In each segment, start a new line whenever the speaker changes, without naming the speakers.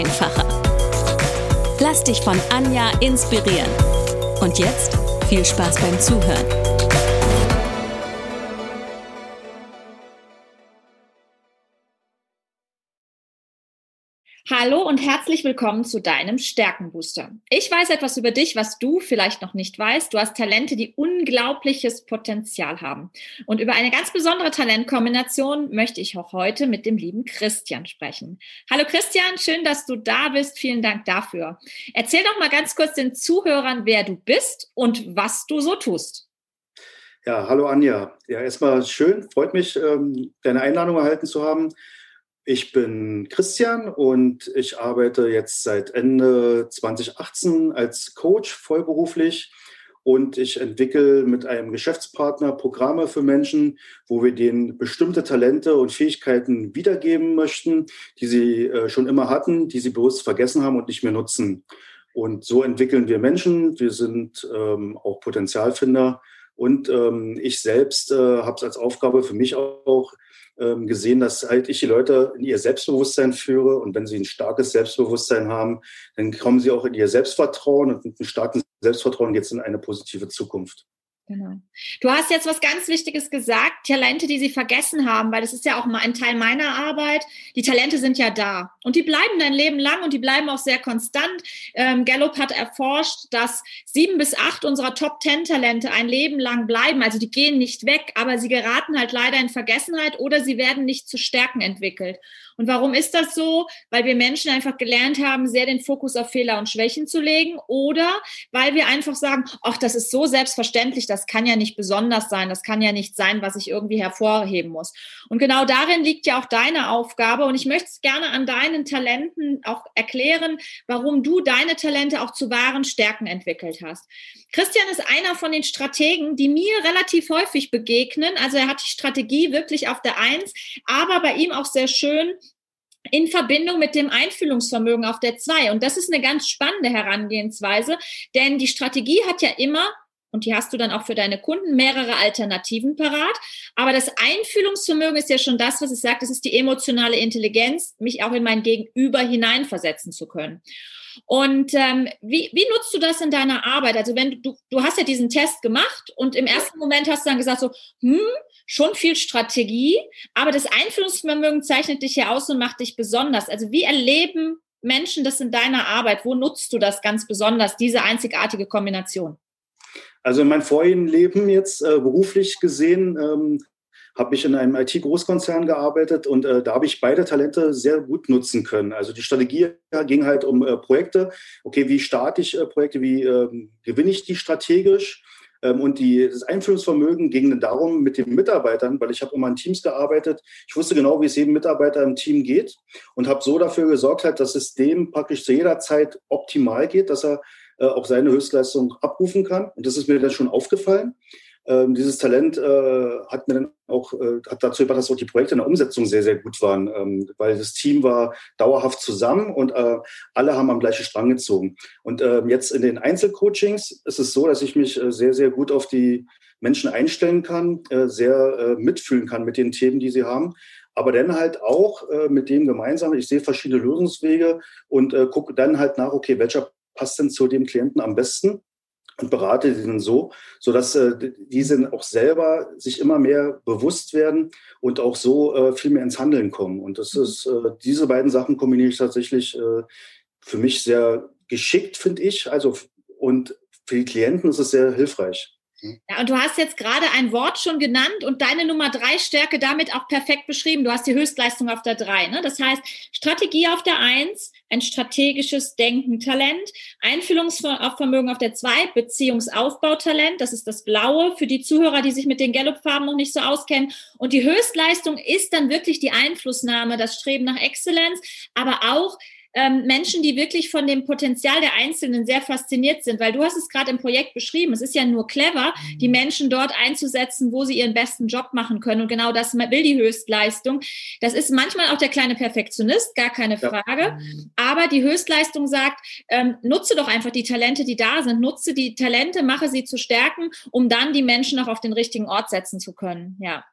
einfacher. Lass dich von Anja inspirieren. Und jetzt viel Spaß beim Zuhören.
Hallo und herzlich willkommen zu deinem Stärkenbooster. Ich weiß etwas über dich, was du vielleicht noch nicht weißt. Du hast Talente, die unglaubliches Potenzial haben. Und über eine ganz besondere Talentkombination möchte ich auch heute mit dem lieben Christian sprechen. Hallo Christian, schön, dass du da bist. Vielen Dank dafür. Erzähl doch mal ganz kurz den Zuhörern, wer du bist und was du so tust.
Ja, hallo Anja. Ja, erstmal schön, freut mich, ähm, deine Einladung erhalten zu haben. Ich bin Christian und ich arbeite jetzt seit Ende 2018 als Coach vollberuflich und ich entwickle mit einem Geschäftspartner Programme für Menschen, wo wir denen bestimmte Talente und Fähigkeiten wiedergeben möchten, die sie äh, schon immer hatten, die sie bloß vergessen haben und nicht mehr nutzen. Und so entwickeln wir Menschen. Wir sind ähm, auch Potenzialfinder. Und ähm, ich selbst äh, habe es als Aufgabe für mich auch, gesehen, dass halt ich die Leute in ihr Selbstbewusstsein führe. Und wenn sie ein starkes Selbstbewusstsein haben, dann kommen sie auch in ihr Selbstvertrauen und mit einem starken Selbstvertrauen geht es in eine positive Zukunft.
Genau. Du hast jetzt was ganz Wichtiges gesagt, Talente, die sie vergessen haben, weil das ist ja auch mal ein Teil meiner Arbeit. Die Talente sind ja da und die bleiben dein Leben lang und die bleiben auch sehr konstant. Ähm, Gallup hat erforscht, dass sieben bis acht unserer Top Ten Talente ein Leben lang bleiben. Also die gehen nicht weg, aber sie geraten halt leider in Vergessenheit oder sie werden nicht zu Stärken entwickelt. Und warum ist das so? Weil wir Menschen einfach gelernt haben, sehr den Fokus auf Fehler und Schwächen zu legen oder weil wir einfach sagen, ach, das ist so selbstverständlich, das kann ja nicht besonders sein, das kann ja nicht sein, was ich irgendwie hervorheben muss. Und genau darin liegt ja auch deine Aufgabe und ich möchte es gerne an deinen Talenten auch erklären, warum du deine Talente auch zu wahren Stärken entwickelt hast. Christian ist einer von den Strategen, die mir relativ häufig begegnen. Also er hat die Strategie wirklich auf der Eins, aber bei ihm auch sehr schön, in Verbindung mit dem Einfühlungsvermögen auf der 2. Und das ist eine ganz spannende Herangehensweise, denn die Strategie hat ja immer und die hast du dann auch für deine Kunden mehrere Alternativen parat. Aber das Einfühlungsvermögen ist ja schon das, was ich sage, das ist die emotionale Intelligenz, mich auch in mein Gegenüber hineinversetzen zu können. Und ähm, wie, wie nutzt du das in deiner Arbeit? Also wenn du, du hast ja diesen Test gemacht und im ersten Moment hast du dann gesagt so, hm, schon viel Strategie, aber das Einfühlungsvermögen zeichnet dich ja aus und macht dich besonders. Also wie erleben Menschen das in deiner Arbeit? Wo nutzt du das ganz besonders, diese einzigartige Kombination?
Also in meinem vorigen Leben jetzt äh, beruflich gesehen, ähm, habe ich in einem IT-Großkonzern gearbeitet und äh, da habe ich beide Talente sehr gut nutzen können. Also die Strategie ging halt um äh, Projekte. Okay, wie starte ich äh, Projekte, wie ähm, gewinne ich die strategisch? Ähm, und die, das Einführungsvermögen ging dann darum mit den Mitarbeitern, weil ich habe immer in Teams gearbeitet. Ich wusste genau, wie es jedem Mitarbeiter im Team geht und habe so dafür gesorgt, halt, dass es dem praktisch zu jeder Zeit optimal geht, dass er äh, auch seine Höchstleistung abrufen kann. Und das ist mir dann schon aufgefallen. Ähm, dieses Talent äh, hat mir dann auch äh, hat dazu gebracht, dass auch die Projekte in der Umsetzung sehr, sehr gut waren, ähm, weil das Team war dauerhaft zusammen und äh, alle haben am gleichen Strang gezogen. Und ähm, jetzt in den Einzelcoachings ist es so, dass ich mich äh, sehr, sehr gut auf die Menschen einstellen kann, äh, sehr äh, mitfühlen kann mit den Themen, die sie haben. Aber dann halt auch äh, mit dem gemeinsam, ich sehe verschiedene Lösungswege und äh, gucke dann halt nach, okay, welcher passt denn zu dem Klienten am besten? Und berate dann so, sodass äh, diese auch selber sich immer mehr bewusst werden und auch so äh, viel mehr ins Handeln kommen. Und das ist, äh, diese beiden Sachen kombiniere ich tatsächlich äh, für mich sehr geschickt, finde ich. Also, und für die Klienten ist es sehr hilfreich.
Ja, und du hast jetzt gerade ein Wort schon genannt und deine Nummer drei Stärke damit auch perfekt beschrieben. Du hast die Höchstleistung auf der drei. Ne? Das heißt, Strategie auf der eins, ein strategisches Denken, Talent, Einfühlungsvermögen auf der zwei, Beziehungsaufbautalent, das ist das Blaue für die Zuhörer, die sich mit den Gallup-Farben noch nicht so auskennen. Und die Höchstleistung ist dann wirklich die Einflussnahme, das Streben nach Exzellenz, aber auch ähm, Menschen, die wirklich von dem Potenzial der Einzelnen sehr fasziniert sind, weil du hast es gerade im Projekt beschrieben. Es ist ja nur clever, die mhm. Menschen dort einzusetzen, wo sie ihren besten Job machen können. Und genau das will die Höchstleistung. Das ist manchmal auch der kleine Perfektionist, gar keine Frage. Ja. Aber die Höchstleistung sagt, ähm, nutze doch einfach die Talente, die da sind. Nutze die Talente, mache sie zu stärken, um dann die Menschen auch auf den richtigen Ort setzen zu können. Ja.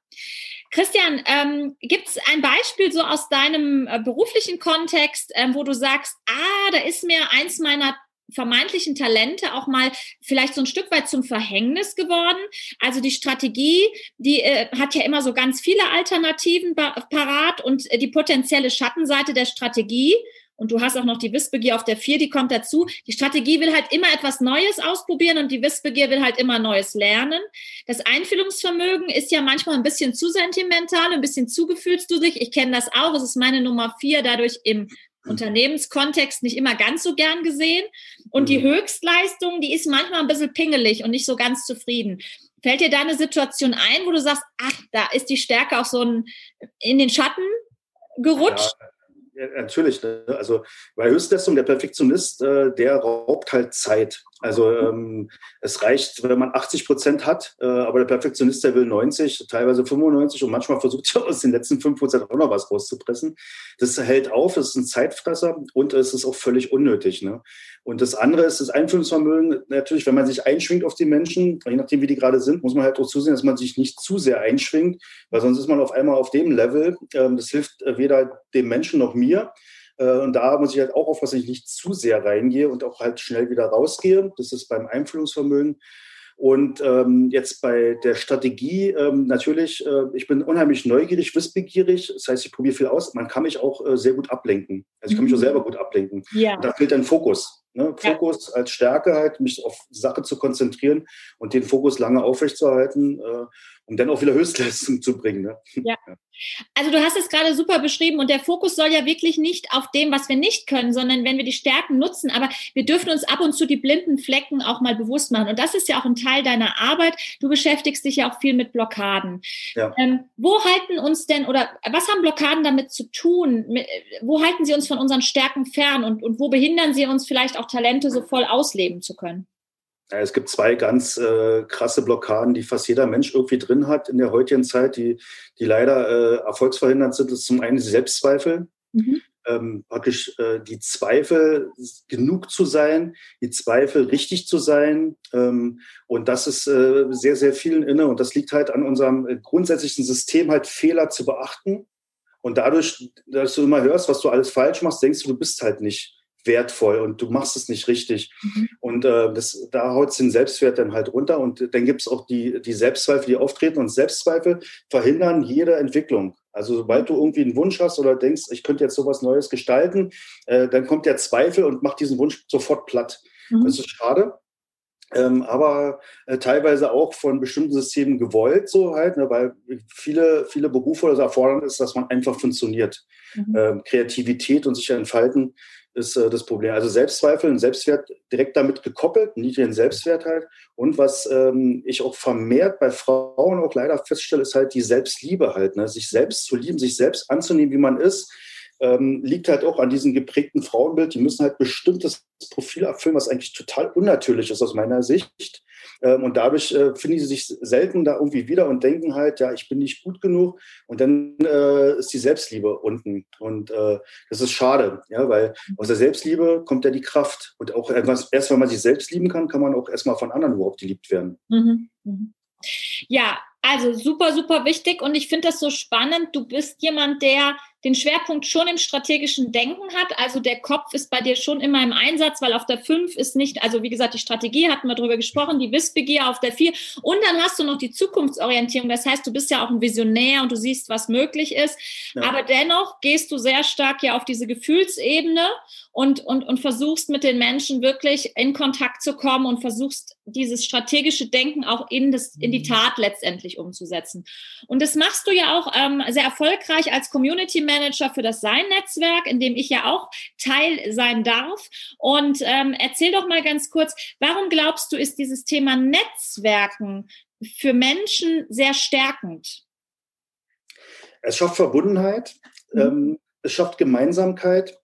Christian, ähm, gibt es ein Beispiel so aus deinem äh, beruflichen Kontext, ähm, wo du sagst, ah, da ist mir eins meiner vermeintlichen Talente auch mal vielleicht so ein Stück weit zum Verhängnis geworden. Also die Strategie, die äh, hat ja immer so ganz viele Alternativen parat und äh, die potenzielle Schattenseite der Strategie und du hast auch noch die Wissbegier auf der vier, die kommt dazu. Die Strategie will halt immer etwas Neues ausprobieren und die Wissbegier will halt immer Neues lernen. Das Einfühlungsvermögen ist ja manchmal ein bisschen zu sentimental, ein bisschen zu gefühlsdusig. Ich kenne das auch. Es ist meine Nummer vier, dadurch im Unternehmenskontext nicht immer ganz so gern gesehen. Und die mhm. Höchstleistung, die ist manchmal ein bisschen pingelig und nicht so ganz zufrieden. Fällt dir da eine Situation ein, wo du sagst, ach, da ist die Stärke auch so ein, in den Schatten gerutscht?
Ja ja, natürlich. Ne? Also bei Höchstleistung, der Perfektionist, äh, der raubt halt Zeit. Also ähm, es reicht, wenn man 80 Prozent hat, äh, aber der Perfektionist, der will 90, teilweise 95 und manchmal versucht er aus den letzten 5 Prozent auch noch was rauszupressen. Das hält auf, das ist ein Zeitfresser und es ist auch völlig unnötig. Ne? Und das andere ist das Einfühlungsvermögen. Natürlich, wenn man sich einschwingt auf die Menschen, je nachdem, wie die gerade sind, muss man halt auch zusehen, dass man sich nicht zu sehr einschwingt, weil sonst ist man auf einmal auf dem Level. Ähm, das hilft weder dem Menschen noch mir. Äh, und da muss ich halt auch aufpassen, dass ich nicht zu sehr reingehe und auch halt schnell wieder rausgehe. Das ist beim Einfühlungsvermögen. Und ähm, jetzt bei der Strategie ähm, natürlich, äh, ich bin unheimlich neugierig, wissbegierig. Das heißt, ich probiere viel aus. Man kann mich auch äh, sehr gut ablenken. Also ich kann mich auch mhm. selber gut ablenken. Ja. Und da fehlt ein Fokus. Ne? Fokus ja. als Stärke halt, mich auf Sache zu konzentrieren und den Fokus lange aufrechtzuerhalten. Äh, um dann auch wieder Höchstleistung zu bringen. Ne?
Ja. Also du hast es gerade super beschrieben und der Fokus soll ja wirklich nicht auf dem, was wir nicht können, sondern wenn wir die Stärken nutzen, aber wir dürfen uns ab und zu die blinden Flecken auch mal bewusst machen. Und das ist ja auch ein Teil deiner Arbeit. Du beschäftigst dich ja auch viel mit Blockaden. Ja. Ähm, wo halten uns denn oder was haben Blockaden damit zu tun? Wo halten sie uns von unseren Stärken fern und, und wo behindern sie uns vielleicht auch Talente so voll ausleben zu können?
Es gibt zwei ganz äh, krasse Blockaden, die fast jeder Mensch irgendwie drin hat in der heutigen Zeit, die, die leider äh, erfolgsverhindert sind. Das ist zum einen die Selbstzweifel. Mhm. Ähm, praktisch äh, die Zweifel, genug zu sein, die Zweifel, richtig zu sein. Ähm, und das ist äh, sehr, sehr vielen inne. Und das liegt halt an unserem äh, grundsätzlichen System, halt Fehler zu beachten. Und dadurch, dass du immer hörst, was du alles falsch machst, denkst du, du bist halt nicht wertvoll und du machst es nicht richtig. Mhm. Und äh, das, da haut es den Selbstwert dann halt runter. Und dann gibt es auch die, die Selbstzweifel, die auftreten. Und Selbstzweifel verhindern jede Entwicklung. Also sobald du irgendwie einen Wunsch hast oder denkst, ich könnte jetzt sowas Neues gestalten, äh, dann kommt der Zweifel und macht diesen Wunsch sofort platt. Mhm. Das ist schade. Ähm, aber äh, teilweise auch von bestimmten Systemen gewollt, so halt, ne, weil viele, viele Berufe oder so erfordern ist, dass man einfach funktioniert. Mhm. Ähm, Kreativität und sich entfalten ist äh, das Problem. Also Selbstzweifel und Selbstwert direkt damit gekoppelt, niedrigen Selbstwert halt. Und was ähm, ich auch vermehrt bei Frauen auch leider feststelle, ist halt die Selbstliebe halt. Ne? Sich selbst zu lieben, sich selbst anzunehmen, wie man ist, ähm, liegt halt auch an diesem geprägten Frauenbild. Die müssen halt bestimmtes Profil erfüllen, was eigentlich total unnatürlich ist aus meiner Sicht. Ähm, und dadurch äh, finden sie sich selten da irgendwie wieder und denken halt, ja, ich bin nicht gut genug. Und dann äh, ist die Selbstliebe unten. Und äh, das ist schade, ja, weil aus der Selbstliebe kommt ja die Kraft. Und auch etwas, erst wenn man sich selbst lieben kann, kann man auch erstmal von anderen überhaupt geliebt werden. Mhm.
Mhm. Ja, also super, super wichtig. Und ich finde das so spannend. Du bist jemand, der den Schwerpunkt schon im strategischen Denken hat. Also der Kopf ist bei dir schon immer im Einsatz, weil auf der 5 ist nicht, also wie gesagt, die Strategie hatten wir drüber gesprochen, die Wissbegier auf der 4. Und dann hast du noch die Zukunftsorientierung. Das heißt, du bist ja auch ein Visionär und du siehst, was möglich ist. Ja. Aber dennoch gehst du sehr stark ja auf diese Gefühlsebene und, und, und versuchst mit den Menschen wirklich in Kontakt zu kommen und versuchst dieses strategische Denken auch in, das, in die mhm. Tat letztendlich umzusetzen. Und das machst du ja auch ähm, sehr erfolgreich als Community Manager für das Sein-Netzwerk, in dem ich ja auch Teil sein darf. Und ähm, erzähl doch mal ganz kurz, warum glaubst du, ist dieses Thema Netzwerken für Menschen sehr stärkend?
Es schafft Verbundenheit, mhm. ähm, es schafft Gemeinsamkeit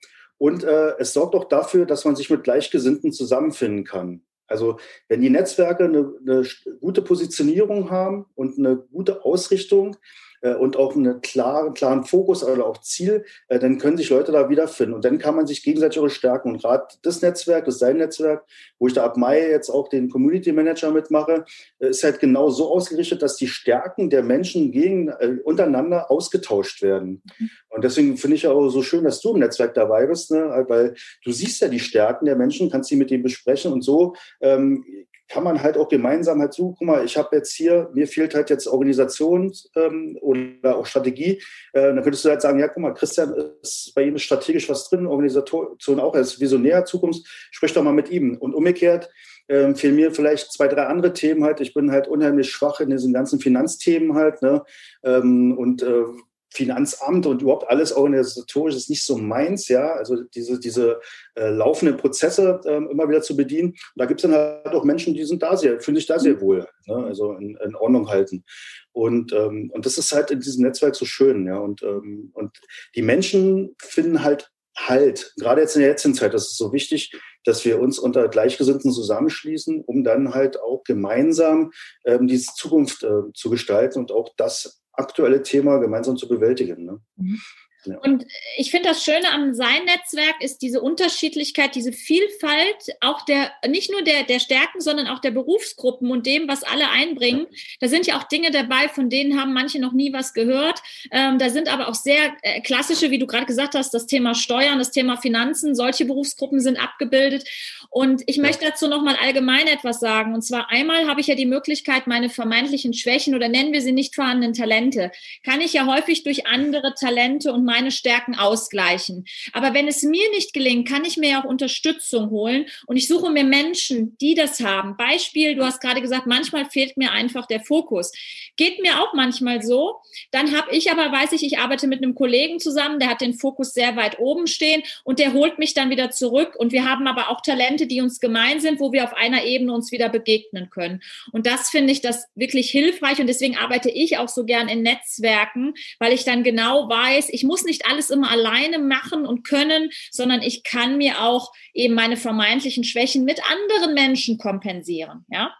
und äh, es sorgt auch dafür, dass man sich mit Gleichgesinnten zusammenfinden kann. Also wenn die Netzwerke eine, eine gute Positionierung haben und eine gute Ausrichtung, äh, und auch einen klaren, klaren Fokus oder auch Ziel, äh, dann können sich Leute da wiederfinden. Und dann kann man sich gegenseitig auch stärken. Und gerade das Netzwerk, das sein Netzwerk, wo ich da ab Mai jetzt auch den Community Manager mitmache, äh, ist halt genau so ausgerichtet, dass die Stärken der Menschen gegen, äh, untereinander ausgetauscht werden. Mhm. Und deswegen finde ich auch so schön, dass du im Netzwerk dabei bist, ne? weil du siehst ja die Stärken der Menschen, kannst sie mit denen besprechen und so ähm, kann man halt auch gemeinsam halt so, guck mal, ich habe jetzt hier, mir fehlt halt jetzt Organisation ähm, oder auch Strategie. Äh, dann könntest du halt sagen, ja, guck mal, Christian ist bei ihm strategisch was drin, Organisation auch, er ist Visionär, Zukunft, sprich doch mal mit ihm. Und umgekehrt, ähm, fehlen mir vielleicht zwei, drei andere Themen halt. Ich bin halt unheimlich schwach in diesen ganzen Finanzthemen halt. Ne? Ähm, und äh, Finanzamt und überhaupt alles organisatorisch ist nicht so meins, ja. Also diese, diese äh, laufenden Prozesse äh, immer wieder zu bedienen. Und da gibt es dann halt auch Menschen, die sind da sehr, fühlen sich da sehr wohl, ne? also in, in, Ordnung halten. Und, ähm, und das ist halt in diesem Netzwerk so schön, ja. Und, ähm, und die Menschen finden halt Halt, gerade jetzt in der jetzigen Zeit, das ist so wichtig, dass wir uns unter Gleichgesinnten zusammenschließen, um dann halt auch gemeinsam ähm, diese Zukunft äh, zu gestalten und auch das aktuelle Thema gemeinsam zu bewältigen. Ne?
Mhm. Ja. Und ich finde das Schöne am Sein-Netzwerk ist diese Unterschiedlichkeit, diese Vielfalt, auch der, nicht nur der, der Stärken, sondern auch der Berufsgruppen und dem, was alle einbringen. Da sind ja auch Dinge dabei, von denen haben manche noch nie was gehört. Ähm, da sind aber auch sehr äh, klassische, wie du gerade gesagt hast, das Thema Steuern, das Thema Finanzen, solche Berufsgruppen sind abgebildet. Und ich möchte dazu nochmal allgemein etwas sagen. Und zwar einmal habe ich ja die Möglichkeit, meine vermeintlichen Schwächen oder nennen wir sie nicht vorhandenen Talente, kann ich ja häufig durch andere Talente und meine Stärken ausgleichen. Aber wenn es mir nicht gelingt, kann ich mir auch Unterstützung holen und ich suche mir Menschen, die das haben. Beispiel, du hast gerade gesagt, manchmal fehlt mir einfach der Fokus. Geht mir auch manchmal so. Dann habe ich aber, weiß ich, ich arbeite mit einem Kollegen zusammen, der hat den Fokus sehr weit oben stehen und der holt mich dann wieder zurück. Und wir haben aber auch Talente, die uns gemein sind, wo wir auf einer Ebene uns wieder begegnen können. Und das finde ich das wirklich hilfreich und deswegen arbeite ich auch so gern in Netzwerken, weil ich dann genau weiß, ich muss nicht alles immer alleine machen und können, sondern ich kann mir auch eben meine vermeintlichen Schwächen mit anderen Menschen kompensieren. Ja.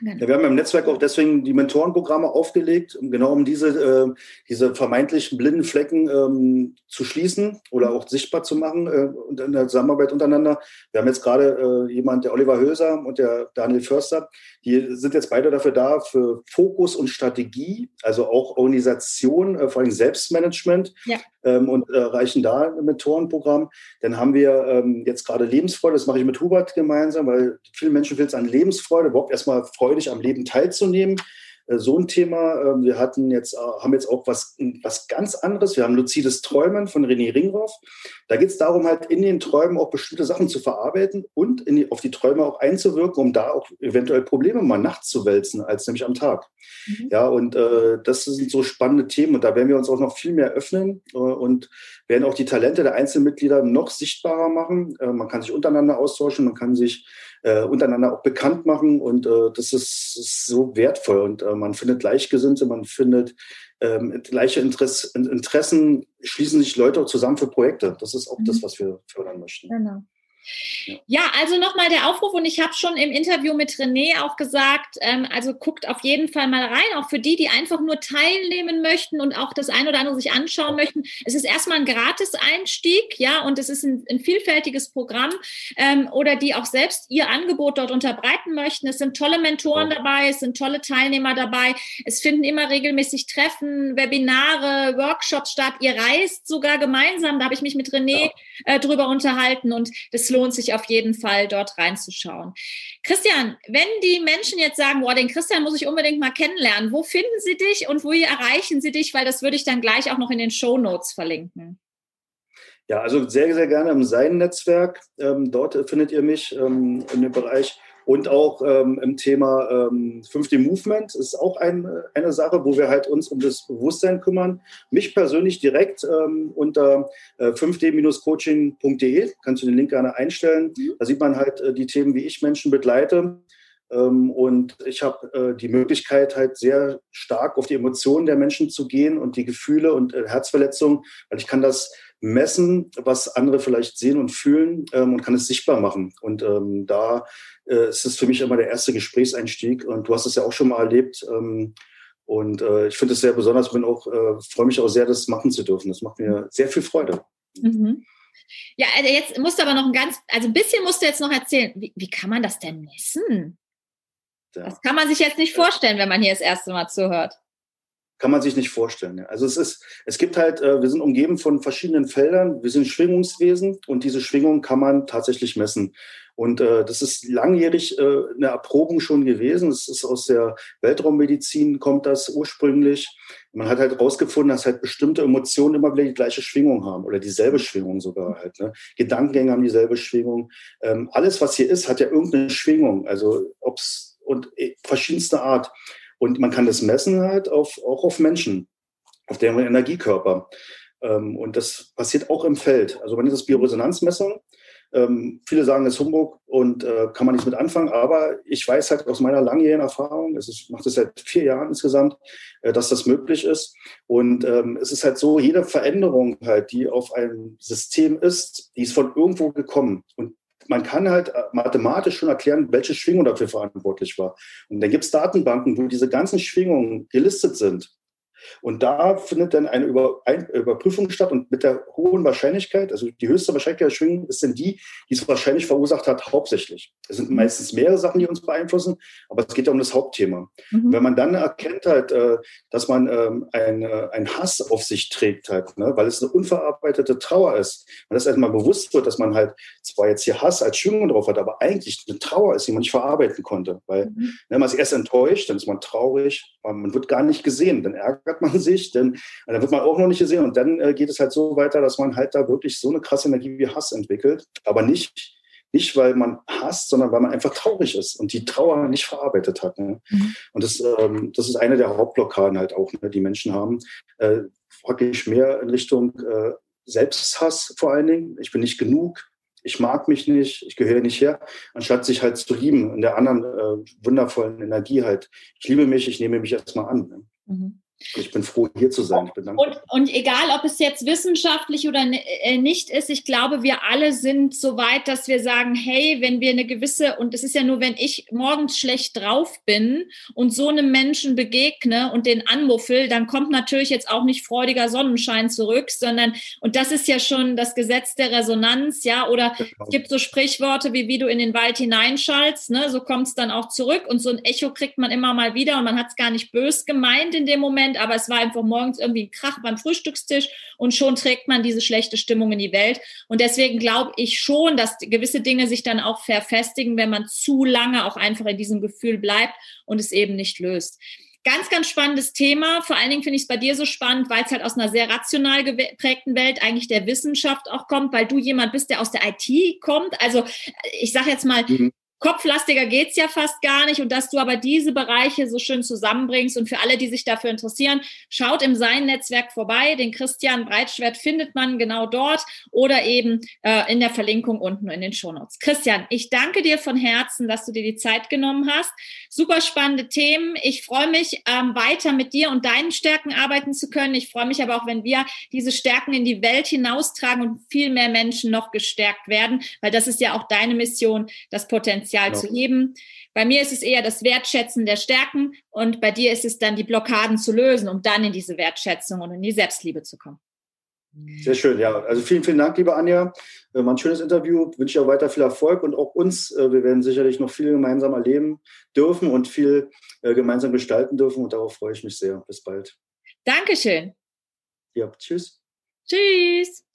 Genau. Ja, wir haben im Netzwerk auch deswegen die Mentorenprogramme aufgelegt, genau um diese, äh, diese vermeintlichen blinden Flecken ähm, zu schließen oder auch sichtbar zu machen äh, und in der Zusammenarbeit untereinander. Wir haben jetzt gerade äh, jemand, der Oliver Höser und der Daniel Förster, die sind jetzt beide dafür da, für Fokus und Strategie, also auch Organisation, äh, vor allem Selbstmanagement ja. ähm, und äh, reichen da ein Mentorenprogramm. Dann haben wir ähm, jetzt gerade Lebensfreude, das mache ich mit Hubert gemeinsam, weil viele Menschen fehlt es an Lebensfreude, überhaupt erstmal freudig am Leben teilzunehmen. Äh, so ein Thema. Ähm, wir hatten jetzt, äh, haben jetzt auch was, was ganz anderes. Wir haben luzides Träumen von René Ringhoff. Da geht es darum, halt in den Träumen auch bestimmte Sachen zu verarbeiten und die, auf die Träume auch einzuwirken, um da auch eventuell Probleme mal nachts zu wälzen, als nämlich am Tag. Mhm. Ja, und äh, das sind so spannende Themen und da werden wir uns auch noch viel mehr öffnen äh, und werden auch die Talente der Einzelmitglieder noch sichtbarer machen. Äh, man kann sich untereinander austauschen, man kann sich äh, untereinander auch bekannt machen. Und äh, das ist, ist, so wertvoll. Und äh, man findet Gleichgesinnte, man findet ähm, gleiche Interesse, Interessen, schließen sich Leute auch zusammen für Projekte. Das ist auch mhm. das, was wir fördern möchten. Genau.
Ja, also nochmal der Aufruf und ich habe schon im Interview mit René auch gesagt, ähm, also guckt auf jeden Fall mal rein, auch für die, die einfach nur teilnehmen möchten und auch das ein oder andere sich anschauen möchten. Es ist erstmal ein Gratis-Einstieg, ja, und es ist ein, ein vielfältiges Programm ähm, oder die auch selbst ihr Angebot dort unterbreiten möchten. Es sind tolle Mentoren dabei, es sind tolle Teilnehmer dabei. Es finden immer regelmäßig Treffen, Webinare, Workshops statt. Ihr reist sogar gemeinsam, da habe ich mich mit René äh, drüber unterhalten und das lohnt sich auf jeden Fall, dort reinzuschauen. Christian, wenn die Menschen jetzt sagen, boah, den Christian muss ich unbedingt mal kennenlernen, wo finden sie dich und wo erreichen sie dich? Weil das würde ich dann gleich auch noch in den Show Notes verlinken.
Ja, also sehr, sehr gerne im Sein-Netzwerk. Ähm, dort findet ihr mich ähm, in dem Bereich und auch ähm, im Thema ähm, 5D Movement ist auch ein, eine Sache, wo wir halt uns um das Bewusstsein kümmern. Mich persönlich direkt ähm, unter äh, 5D-coaching.de, kannst du den Link gerne einstellen. Mhm. Da sieht man halt äh, die Themen, wie ich Menschen begleite. Ähm, und ich habe äh, die Möglichkeit, halt sehr stark auf die Emotionen der Menschen zu gehen und die Gefühle und äh, Herzverletzungen, weil ich kann das messen, was andere vielleicht sehen und fühlen ähm, und kann es sichtbar machen. Und ähm, da äh, ist es für mich immer der erste Gesprächseinstieg. Und du hast es ja auch schon mal erlebt. Ähm, und äh, ich finde es sehr besonders, bin auch, äh, freue mich auch sehr, das machen zu dürfen. Das macht mir sehr viel Freude. Mhm.
Ja, also jetzt musst du aber noch ein ganz, also ein bisschen musst du jetzt noch erzählen. Wie, wie kann man das denn messen? Ja. Das kann man sich jetzt nicht vorstellen, wenn man hier das erste Mal zuhört
kann man sich nicht vorstellen. Also es ist, es gibt halt, äh, wir sind umgeben von verschiedenen Feldern, wir sind Schwingungswesen und diese Schwingung kann man tatsächlich messen. Und äh, das ist langjährig äh, eine Erprobung schon gewesen. Es ist aus der Weltraummedizin kommt das ursprünglich. Man hat halt herausgefunden, dass halt bestimmte Emotionen immer wieder die gleiche Schwingung haben oder dieselbe Schwingung sogar halt. Ne? Gedankengänge haben dieselbe Schwingung. Ähm, alles, was hier ist, hat ja irgendeine Schwingung. Also ob's und äh, verschiedenste Art. Und man kann das messen halt auf, auch auf Menschen, auf deren Energiekörper. Ähm, und das passiert auch im Feld. Also man ist das Bioresonanzmessung. Ähm, viele sagen, es ist Humbug und äh, kann man nicht mit anfangen, aber ich weiß halt aus meiner langjährigen Erfahrung, es ist, mache das seit vier Jahren insgesamt, äh, dass das möglich ist. Und ähm, es ist halt so, jede Veränderung halt, die auf einem System ist, die ist von irgendwo gekommen. Und man kann halt äh, mathematisch schon erklären, welche Schwingung dafür verantwortlich war. Und dann gibt es Datenbanken, wo diese ganzen Schwingungen gelistet sind. Und da findet dann eine Über ein Überprüfung statt und mit der hohen Wahrscheinlichkeit, also die höchste Wahrscheinlichkeit der Schwingung ist denn die, die es wahrscheinlich verursacht hat, hauptsächlich. Es sind meistens mehrere Sachen, die uns beeinflussen, aber es geht ja um das Hauptthema. Mhm. Wenn man dann erkennt halt, äh, dass man ähm, äh, ein Hass auf sich trägt halt, ne, weil es eine unverarbeitete Trauer ist, und das erstmal bewusst wird, dass man halt zwar jetzt hier Hass als Schwingung drauf hat, aber eigentlich eine Trauer ist, die man nicht verarbeiten konnte, weil mhm. ne, man ist erst enttäuscht, dann ist man traurig, man wird gar nicht gesehen, dann ärgert man sich, denn dann wird man auch noch nicht gesehen und dann äh, geht es halt so weiter, dass man halt da wirklich so eine krasse Energie wie Hass entwickelt, aber nicht nicht, weil man hasst, sondern weil man einfach traurig ist und die Trauer nicht verarbeitet hat. Ne? Mhm. Und das, ähm, das ist eine der Hauptblockaden halt auch, ne, die Menschen haben. Äh, praktisch mehr in Richtung äh, Selbsthass vor allen Dingen. Ich bin nicht genug, ich mag mich nicht, ich gehöre nicht her, anstatt sich halt zu lieben in der anderen äh, wundervollen Energie halt. Ich liebe mich, ich nehme mich erstmal an. Ne? Mhm. Ich bin froh, hier zu sein.
Und, und, egal, ob es jetzt wissenschaftlich oder äh, nicht ist, ich glaube, wir alle sind so weit, dass wir sagen, hey, wenn wir eine gewisse, und es ist ja nur, wenn ich morgens schlecht drauf bin und so einem Menschen begegne und den anmuffel, dann kommt natürlich jetzt auch nicht freudiger Sonnenschein zurück, sondern, und das ist ja schon das Gesetz der Resonanz, ja, oder genau. es gibt so Sprichworte wie, wie du in den Wald hineinschallst, ne, so kommt es dann auch zurück und so ein Echo kriegt man immer mal wieder und man hat es gar nicht bös gemeint in dem Moment Moment, aber es war einfach morgens irgendwie ein Krach beim Frühstückstisch und schon trägt man diese schlechte Stimmung in die Welt. Und deswegen glaube ich schon, dass gewisse Dinge sich dann auch verfestigen, wenn man zu lange auch einfach in diesem Gefühl bleibt und es eben nicht löst. Ganz, ganz spannendes Thema. Vor allen Dingen finde ich es bei dir so spannend, weil es halt aus einer sehr rational geprägten Welt eigentlich der Wissenschaft auch kommt, weil du jemand bist, der aus der IT kommt. Also ich sage jetzt mal, mhm kopflastiger geht's ja fast gar nicht. Und dass du aber diese Bereiche so schön zusammenbringst und für alle, die sich dafür interessieren, schaut im Sein-Netzwerk vorbei. Den Christian Breitschwert findet man genau dort oder eben äh, in der Verlinkung unten in den Shownotes. Christian, ich danke dir von Herzen, dass du dir die Zeit genommen hast. Super spannende Themen. Ich freue mich, ähm, weiter mit dir und deinen Stärken arbeiten zu können. Ich freue mich aber auch, wenn wir diese Stärken in die Welt hinaustragen und viel mehr Menschen noch gestärkt werden, weil das ist ja auch deine Mission, das Potenzial Potenzial genau. zu heben. Bei mir ist es eher das Wertschätzen der Stärken und bei dir ist es dann die Blockaden zu lösen, um dann in diese Wertschätzung und in die Selbstliebe zu kommen.
Sehr schön, ja. Also vielen, vielen Dank, liebe Anja. Äh, war ein schönes Interview. Wünsche ich auch weiter viel Erfolg und auch uns. Äh, wir werden sicherlich noch viel gemeinsam erleben dürfen und viel äh, gemeinsam gestalten dürfen und darauf freue ich mich sehr. Bis bald.
Dankeschön.
Ja, tschüss.
Tschüss.